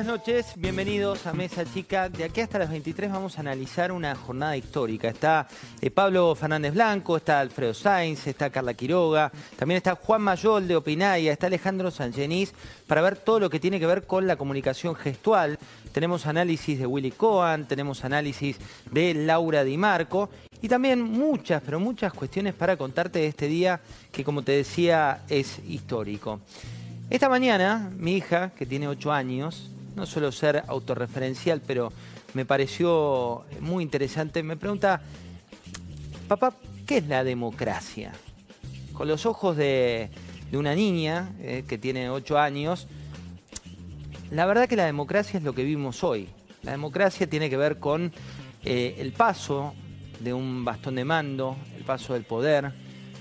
Buenas noches, bienvenidos a Mesa Chica. De aquí hasta las 23 vamos a analizar una jornada histórica. Está eh, Pablo Fernández Blanco, está Alfredo Sainz, está Carla Quiroga, también está Juan Mayol de Opinaya, está Alejandro Sangenís para ver todo lo que tiene que ver con la comunicación gestual. Tenemos análisis de Willy Cohen, tenemos análisis de Laura Di Marco y también muchas, pero muchas cuestiones para contarte de este día que, como te decía, es histórico. Esta mañana, mi hija, que tiene 8 años, no suelo ser autorreferencial, pero me pareció muy interesante, me pregunta, papá, ¿qué es la democracia? Con los ojos de, una niña eh, que tiene 8 años, la verdad que la democracia es lo que vivimos hoy. La democracia tiene que ver con eh, el paso de un bastón de mando, el paso del poder,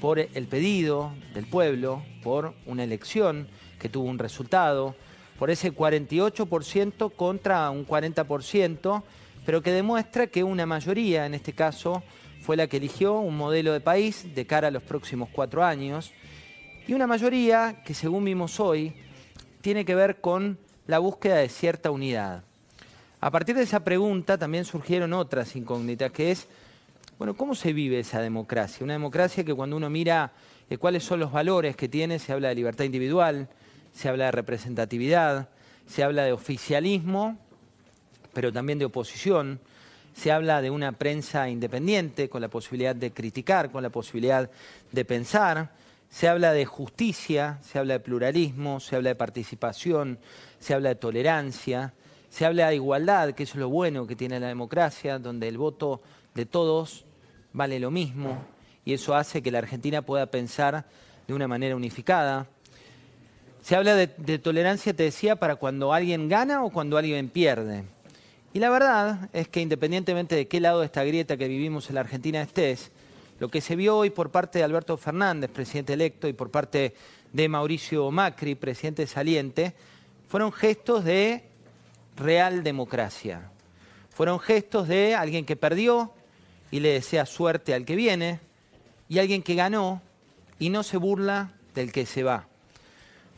por el pedido del pueblo, por una elección que tuvo un resultado, por ese 48% contra un 40%, pero que demuestra que una mayoría, en este caso, fue la que eligió un modelo de país de cara a los próximos cuatro años, y una mayoría que, según vimos hoy, tiene que ver con la búsqueda de cierta unidad. A partir de esa pregunta también surgieron otras incógnitas, que es, bueno, ¿cómo se vive esa democracia? Una democracia que cuando uno mira eh, cuáles son los valores que tiene, se habla de libertad individual, se habla de representatividad, se habla de oficialismo, pero también de oposición, se habla de una prensa independiente con la posibilidad de criticar, con la posibilidad de pensar, se habla de justicia, se habla de pluralismo, se habla de participación, se habla de tolerancia, se habla de igualdad, que es lo bueno que tiene la democracia, donde el voto de todos vale lo mismo. Y eso hace que la Argentina pueda pensar de una manera unificada. Se habla de, tolerancia, te decía, para cuando alguien gana o cuando alguien pierde. Y la verdad es que independientemente de qué lado de esta grieta que vivimos en la Argentina estés, lo que se vio hoy por parte de Alberto Fernández, presidente electo, y por parte de Mauricio Macri, presidente saliente, fueron gestos de real democracia. Fueron gestos de alguien que perdió y le desea suerte al que viene, y alguien que ganó y no se burla del que se va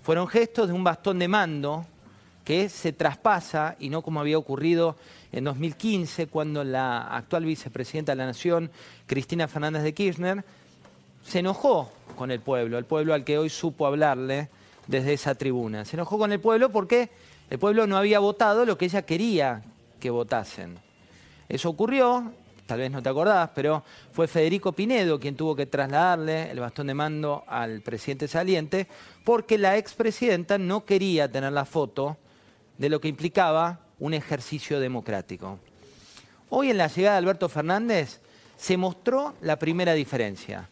fueron gestos de un bastón de mando que se traspasa y no como había ocurrido en 2015 cuando la actual vicepresidenta de la Nación, Cristina Fernández de Kirchner, se enojó con el pueblo, el pueblo al que hoy supo hablarle desde esa tribuna. Se enojó con el pueblo porque el pueblo no había votado lo que ella quería que votasen. Eso ocurrió tal vez no te acordás, pero fue Federico Pinedo quien tuvo que trasladarle el bastón de mando al presidente saliente porque la expresidenta no quería tener la foto de lo que implicaba un ejercicio democrático. Hoy en la llegada de Alberto Fernández se mostró la primera diferencia.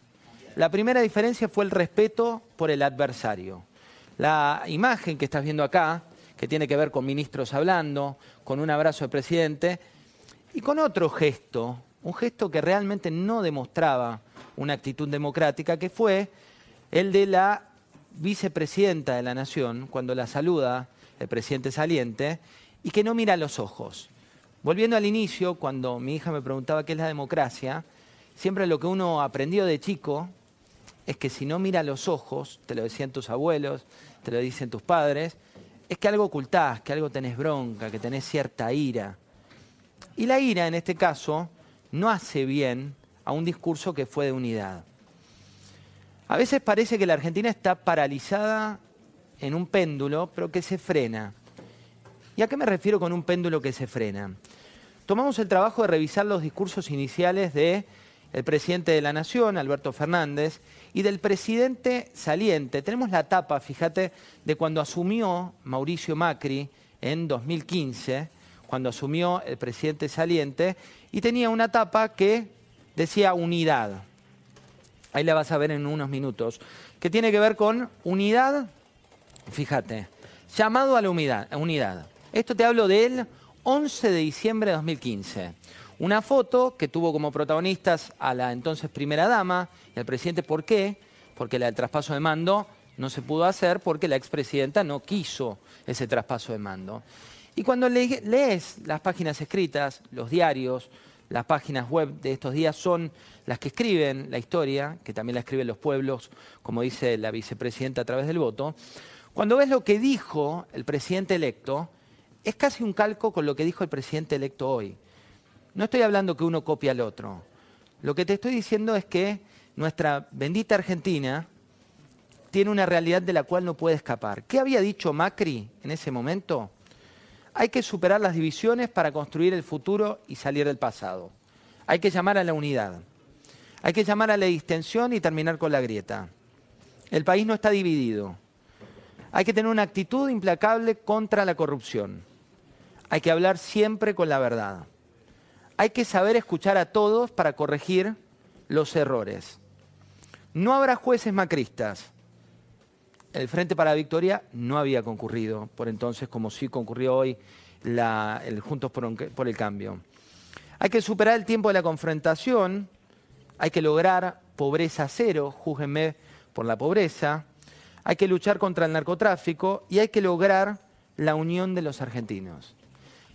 La primera diferencia fue el respeto por el adversario. La imagen que estás viendo acá, que tiene que ver con ministros hablando, con un abrazo del presidente, y con otro gesto, un gesto que realmente no demostraba una actitud democrática, que fue el de la vicepresidenta de la Nación, cuando la saluda el presidente saliente, y que no mira los ojos. Volviendo al inicio, cuando mi hija me preguntaba qué es la democracia, siempre lo que uno aprendió de chico es que si no mira los ojos, te lo decían tus abuelos, te lo dicen tus padres, es que algo ocultás, que algo tenés bronca, que tenés cierta ira. Y la ira, en este caso, no hace bien a un discurso que fue de unidad. A veces parece que la Argentina está paralizada en un péndulo, pero que se frena. ¿Y a qué me refiero con un péndulo que se frena? Tomamos el trabajo de revisar los discursos iniciales de el presidente de la Nación, Alberto Fernández, y del presidente saliente. Tenemos la tapa, fíjate, de cuando asumió Mauricio Macri en 2015 cuando asumió el presidente saliente, y tenía una tapa que decía unidad. Ahí la vas a ver en unos minutos. Que tiene que ver con unidad, fíjate, llamado a la unidad. Esto te hablo del 11 de diciembre de 2015. Una foto que tuvo como protagonistas a la entonces primera dama y al presidente. ¿Por qué? Porque la del traspaso de mando no se pudo hacer porque la expresidenta no quiso ese traspaso de mando. Y cuando lees las páginas escritas, los diarios, las páginas web de estos días son las que escriben la historia, que también la escriben los pueblos, como dice la vicepresidenta a través del voto, cuando ves lo que dijo el presidente electo, es casi un calco con lo que dijo el presidente electo hoy. No estoy hablando que uno copia al otro. Lo que te estoy diciendo es que nuestra bendita Argentina tiene una realidad de la cual no puede escapar. ¿Qué había dicho Macri en ese momento? Hay que superar las divisiones para construir el futuro y salir del pasado. Hay que llamar a la unidad. Hay que llamar a la distensión y terminar con la grieta. El país no está dividido. Hay que tener una actitud implacable contra la corrupción. Hay que hablar siempre con la verdad. Hay que saber escuchar a todos para corregir los errores. No habrá jueces macristas. El Frente para la Victoria no había concurrido por entonces, como sí concurrió hoy el Juntos por el Cambio. Hay que superar el tiempo de la confrontación, hay que lograr pobreza cero, júzguenme por la pobreza, hay que luchar contra el narcotráfico y hay que lograr la unión de los argentinos.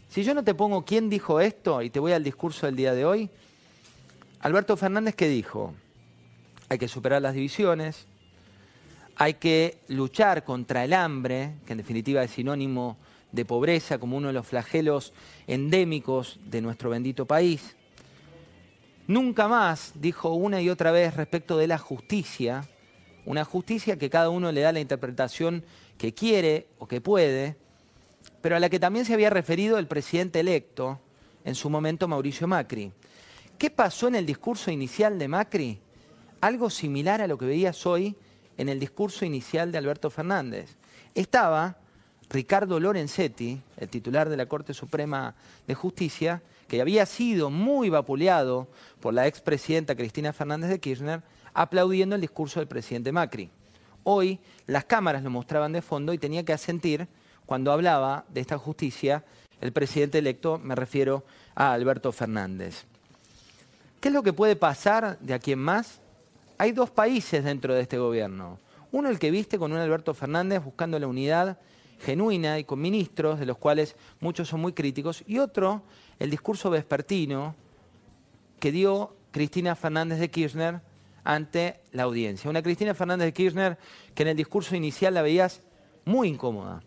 Si yo no te pongo quién dijo esto y te voy al discurso del día de hoy, Alberto Fernández que dijo, hay que superar las divisiones, hay que luchar contra el hambre, que en definitiva es sinónimo de pobreza como uno de los flagelos endémicos de nuestro bendito país. Nunca más dijo una y otra vez respecto de la justicia, una justicia que cada uno le da la interpretación que quiere o que puede, pero a la que también se había referido el presidente electo, en su momento Mauricio Macri. ¿Qué pasó en el discurso inicial de Macri? Algo similar a lo que veías hoy en el discurso inicial de Alberto Fernández. Estaba Ricardo Lorenzetti, el titular de la Corte Suprema de Justicia, que había sido muy vapuleado por la expresidenta Cristina Fernández de Kirchner, aplaudiendo el discurso del presidente Macri. Hoy las cámaras lo mostraban de fondo y tenía que asentir cuando hablaba de esta justicia el presidente electo, me refiero a Alberto Fernández. ¿Qué es lo que puede pasar de aquí en más? Hay dos países dentro de este gobierno. Uno el que viste con un Alberto Fernández buscando la unidad genuina y con ministros, de los cuales muchos son muy críticos, y otro el discurso vespertino que dio Cristina Fernández de Kirchner ante la audiencia. Una Cristina Fernández de Kirchner que en el discurso inicial la veías muy incómoda.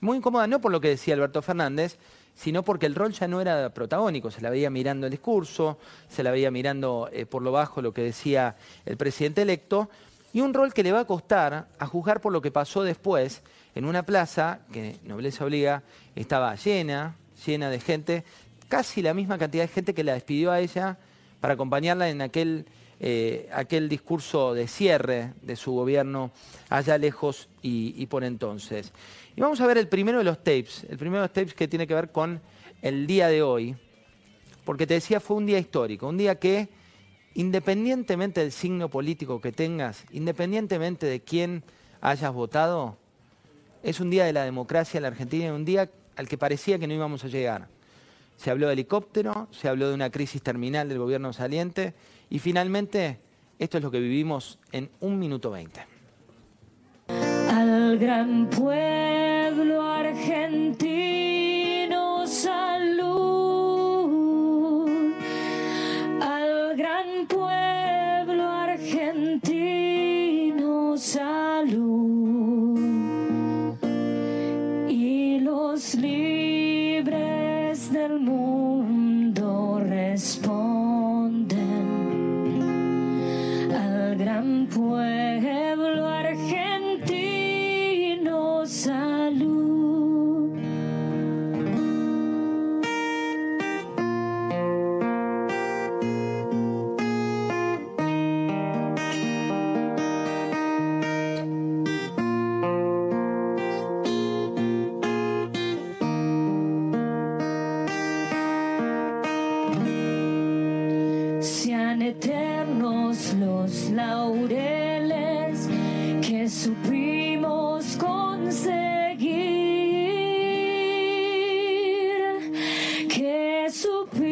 Muy incómoda no por lo que decía Alberto Fernández, sino porque el rol ya no era protagónico, se la veía mirando el discurso, se la veía mirando eh, por lo bajo lo que decía el presidente electo, y un rol que le va a costar, a juzgar por lo que pasó después, en una plaza que, nobleza obliga, estaba llena, llena de gente, casi la misma cantidad de gente que la despidió a ella para acompañarla en aquel eh, aquel discurso de cierre de su gobierno allá lejos y, por entonces. Y vamos a ver el primero de los tapes, el primero de los tapes que tiene que ver con el día de hoy, porque te decía fue un día histórico, un día que independientemente del signo político que tengas, independientemente de quién hayas votado, es un día de la democracia en la Argentina, un día al que parecía que no íbamos a llegar. Se habló de helicóptero, se habló de una crisis terminal del gobierno saliente y finalmente, esto es lo que vivimos en un minuto veinte. Al gran pueblo argentino pueblo que supimos